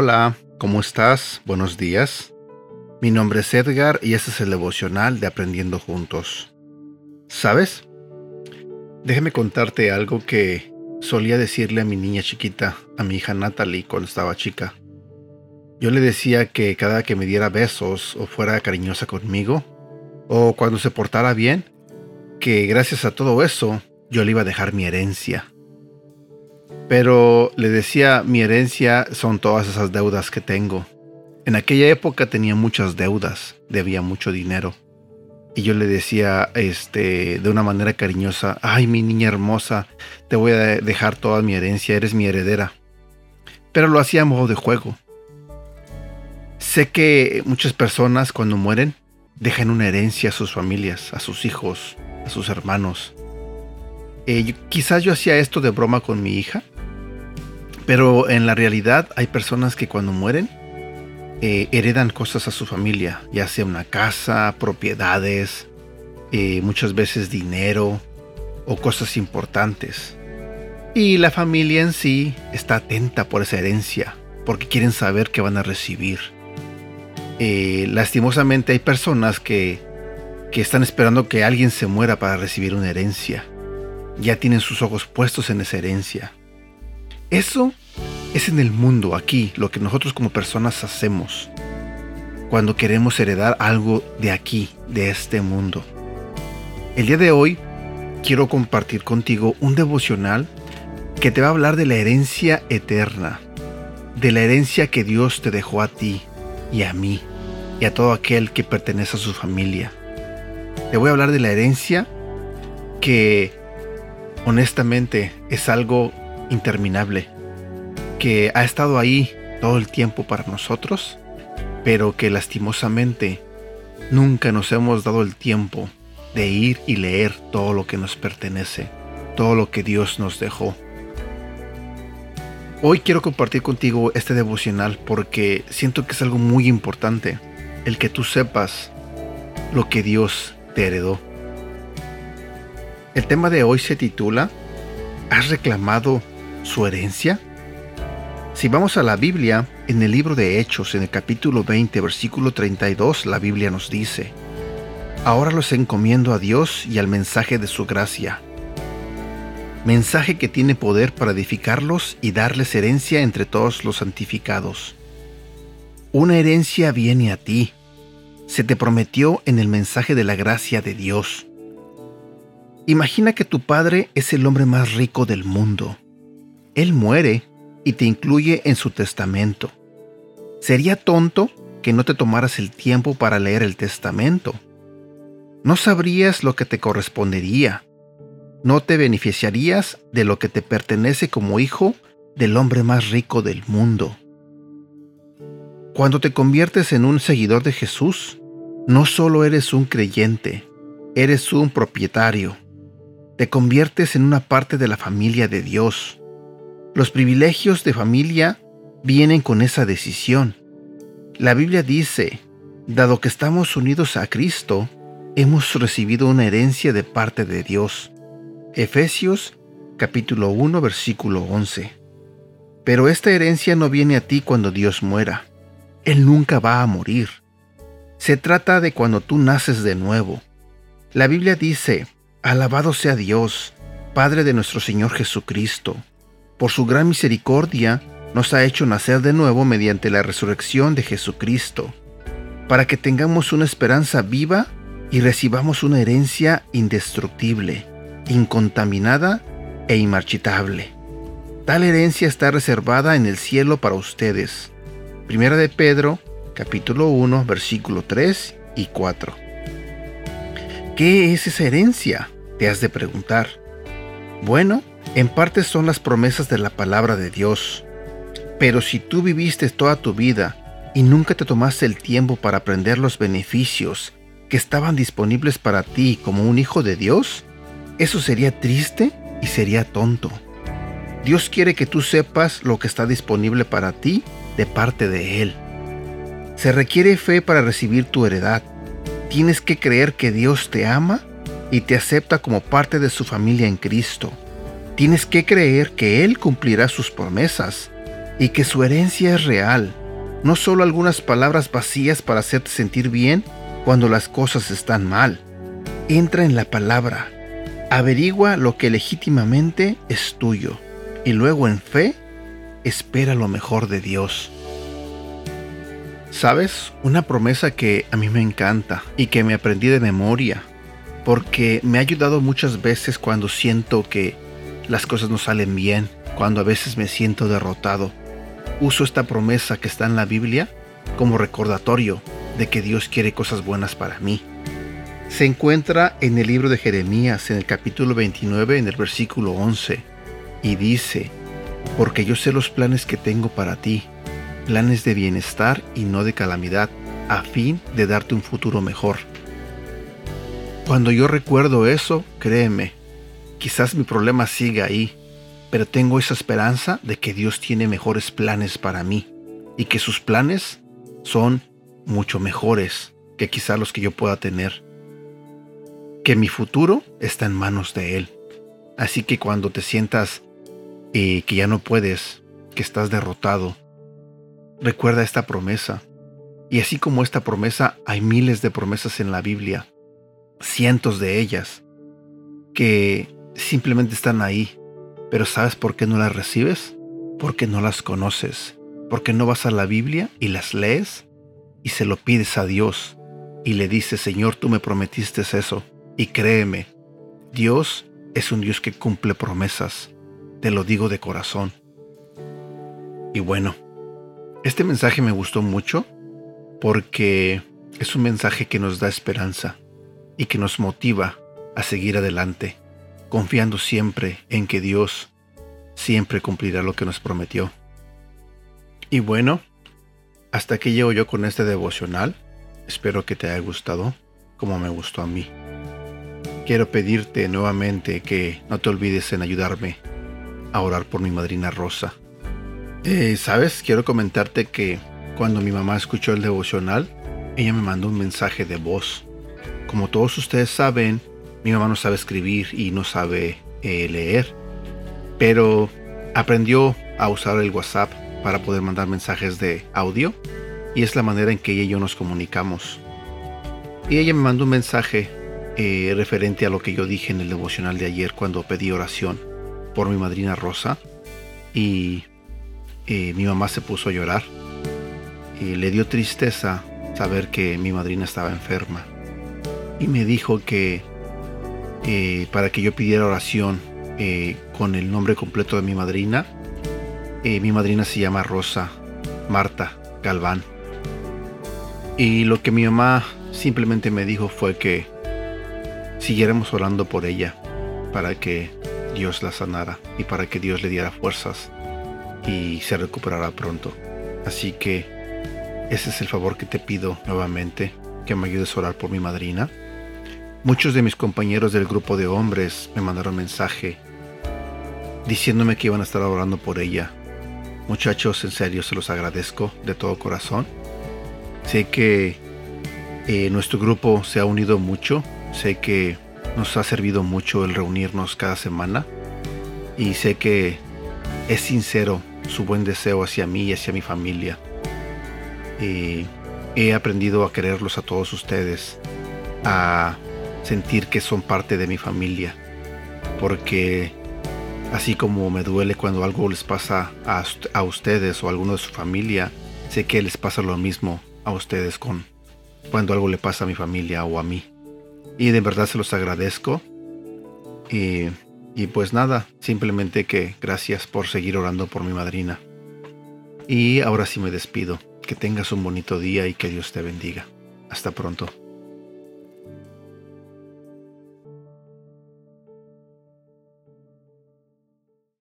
Hola, ¿cómo estás? Buenos días. Mi nombre es Edgar y este es el devocional de Aprendiendo Juntos. ¿Sabes? Déjame contarte algo que solía decirle a mi niña chiquita, a mi hija Natalie, cuando estaba chica. Yo le decía que cada que me diera besos o fuera cariñosa conmigo, o cuando se portara bien, que gracias a todo eso yo le iba a dejar mi herencia. Pero le decía, mi herencia son todas esas deudas que tengo. En aquella época tenía muchas deudas, debía mucho dinero. Y yo le decía, este, de una manera cariñosa, ay, mi niña hermosa, te voy a dejar toda mi herencia, eres mi heredera. Pero lo hacía a modo de juego. Sé que muchas personas cuando mueren dejan una herencia a sus familias, a sus hijos, a sus hermanos. Eh, quizás yo hacía esto de broma con mi hija, pero en la realidad hay personas que cuando mueren eh, heredan cosas a su familia, ya sea una casa, propiedades, eh, muchas veces dinero o cosas importantes. Y la familia en sí está atenta por esa herencia, porque quieren saber qué van a recibir. Lastimosamente hay personas que, que están esperando que alguien se muera para recibir una herencia. Ya tienen sus ojos puestos en esa herencia. Eso es en el mundo, aquí, lo que nosotros como personas hacemos cuando queremos heredar algo de aquí, de este mundo. El día de hoy quiero compartir contigo un devocional que te va a hablar de la herencia eterna, de la herencia que Dios te dejó a ti y a mí y a todo aquel que pertenece a su familia. Te voy a hablar de la herencia que honestamente es algo interminable, que ha estado ahí todo el tiempo para nosotros, pero que lastimosamente nunca nos hemos dado el tiempo de ir y leer todo lo que nos pertenece, todo lo que Dios nos dejó. Hoy quiero compartir contigo este devocional porque siento que es algo muy importante, el que tú sepas lo que Dios te heredó. El tema de hoy se titula ¿Has reclamado su herencia? Si vamos a la Biblia, en el libro de Hechos, en el capítulo 20, versículo 32, la Biblia nos dice, Ahora los encomiendo a Dios y al mensaje de su gracia, mensaje que tiene poder para edificarlos y darles herencia entre todos los santificados. Una herencia viene a ti, se te prometió en el mensaje de la gracia de Dios. Imagina que tu padre es el hombre más rico del mundo. Él muere y te incluye en su testamento. Sería tonto que no te tomaras el tiempo para leer el testamento. No sabrías lo que te correspondería. No te beneficiarías de lo que te pertenece como hijo del hombre más rico del mundo. Cuando te conviertes en un seguidor de Jesús, no solo eres un creyente, eres un propietario te conviertes en una parte de la familia de Dios. Los privilegios de familia vienen con esa decisión. La Biblia dice, dado que estamos unidos a Cristo, hemos recibido una herencia de parte de Dios. Efesios capítulo 1 versículo 11. Pero esta herencia no viene a ti cuando Dios muera. Él nunca va a morir. Se trata de cuando tú naces de nuevo. La Biblia dice, Alabado sea Dios, Padre de nuestro Señor Jesucristo. Por su gran misericordia nos ha hecho nacer de nuevo mediante la resurrección de Jesucristo, para que tengamos una esperanza viva y recibamos una herencia indestructible, incontaminada e inmarchitable. Tal herencia está reservada en el cielo para ustedes. Primera de Pedro, capítulo 1, versículo 3 y 4. ¿Qué es esa herencia? Te has de preguntar. Bueno, en parte son las promesas de la palabra de Dios. Pero si tú viviste toda tu vida y nunca te tomaste el tiempo para aprender los beneficios que estaban disponibles para ti como un hijo de Dios, eso sería triste y sería tonto. Dios quiere que tú sepas lo que está disponible para ti de parte de Él. Se requiere fe para recibir tu heredad Tienes que creer que Dios te ama y te acepta como parte de su familia en Cristo. Tienes que creer que Él cumplirá sus promesas y que su herencia es real, no solo algunas palabras vacías para hacerte sentir bien cuando las cosas están mal. Entra en la palabra, averigua lo que legítimamente es tuyo y luego en fe espera lo mejor de Dios. ¿Sabes? Una promesa que a mí me encanta y que me aprendí de memoria, porque me ha ayudado muchas veces cuando siento que las cosas no salen bien, cuando a veces me siento derrotado. Uso esta promesa que está en la Biblia como recordatorio de que Dios quiere cosas buenas para mí. Se encuentra en el libro de Jeremías, en el capítulo 29, en el versículo 11, y dice, Porque yo sé los planes que tengo para ti, planes de bienestar y no de calamidad, a fin de darte un futuro mejor. Cuando yo recuerdo eso, créeme, quizás mi problema siga ahí, pero tengo esa esperanza de que Dios tiene mejores planes para mí y que sus planes son mucho mejores que quizás los que yo pueda tener. Que mi futuro está en manos de Él. Así que cuando te sientas eh, que ya no puedes, que estás derrotado, Recuerda esta promesa. Y así como esta promesa, hay miles de promesas en la Biblia, cientos de ellas, que simplemente están ahí. Pero ¿sabes por qué no las recibes? Porque no las conoces. Porque no vas a la Biblia y las lees y se lo pides a Dios y le dices, Señor, tú me prometiste eso. Y créeme, Dios es un Dios que cumple promesas. Te lo digo de corazón. Y bueno, este mensaje me gustó mucho porque es un mensaje que nos da esperanza y que nos motiva a seguir adelante, confiando siempre en que Dios siempre cumplirá lo que nos prometió. Y bueno, hasta aquí llego yo con este devocional. Espero que te haya gustado como me gustó a mí. Quiero pedirte nuevamente que no te olvides en ayudarme a orar por mi madrina Rosa eh, Sabes, quiero comentarte que cuando mi mamá escuchó el devocional, ella me mandó un mensaje de voz. Como todos ustedes saben, mi mamá no sabe escribir y no sabe eh, leer, pero aprendió a usar el WhatsApp para poder mandar mensajes de audio y es la manera en que ella y yo nos comunicamos. Y ella me mandó un mensaje eh, referente a lo que yo dije en el devocional de ayer cuando pedí oración por mi madrina Rosa y mi mamá se puso a llorar y le dio tristeza saber que mi madrina estaba enferma. Y me dijo que para que yo pidiera oración eh, con el nombre completo de mi madrina, eh, mi madrina se llama Rosa Marta Galván. Y lo que mi mamá simplemente me dijo fue que siguiéramos orando por ella para que Dios la sanara y para que Dios le diera fuerzas y se recuperará pronto. Así que ese es el favor que te pido nuevamente, que me ayudes a orar por mi madrina. Muchos de mis compañeros del grupo de hombres me mandaron mensaje diciéndome que iban a estar orando por ella. Muchachos, en serio se los agradezco de todo corazón. Sé que eh, nuestro grupo se ha unido mucho, sé que nos ha servido mucho el reunirnos cada semana y sé que es sincero su buen deseo hacia mí y hacia mi familia. Y he aprendido a quererlos a todos ustedes, a sentir que son parte de mi familia, porque así como me duele cuando algo les pasa a, a ustedes o a alguno de su familia, sé que les pasa lo mismo a ustedes con cuando algo le pasa a mi familia o a mí. Y de verdad se los agradezco. Y y pues nada, simplemente que gracias por seguir orando por mi madrina. Y ahora sí me despido. Que tengas un bonito día y que Dios te bendiga. Hasta pronto.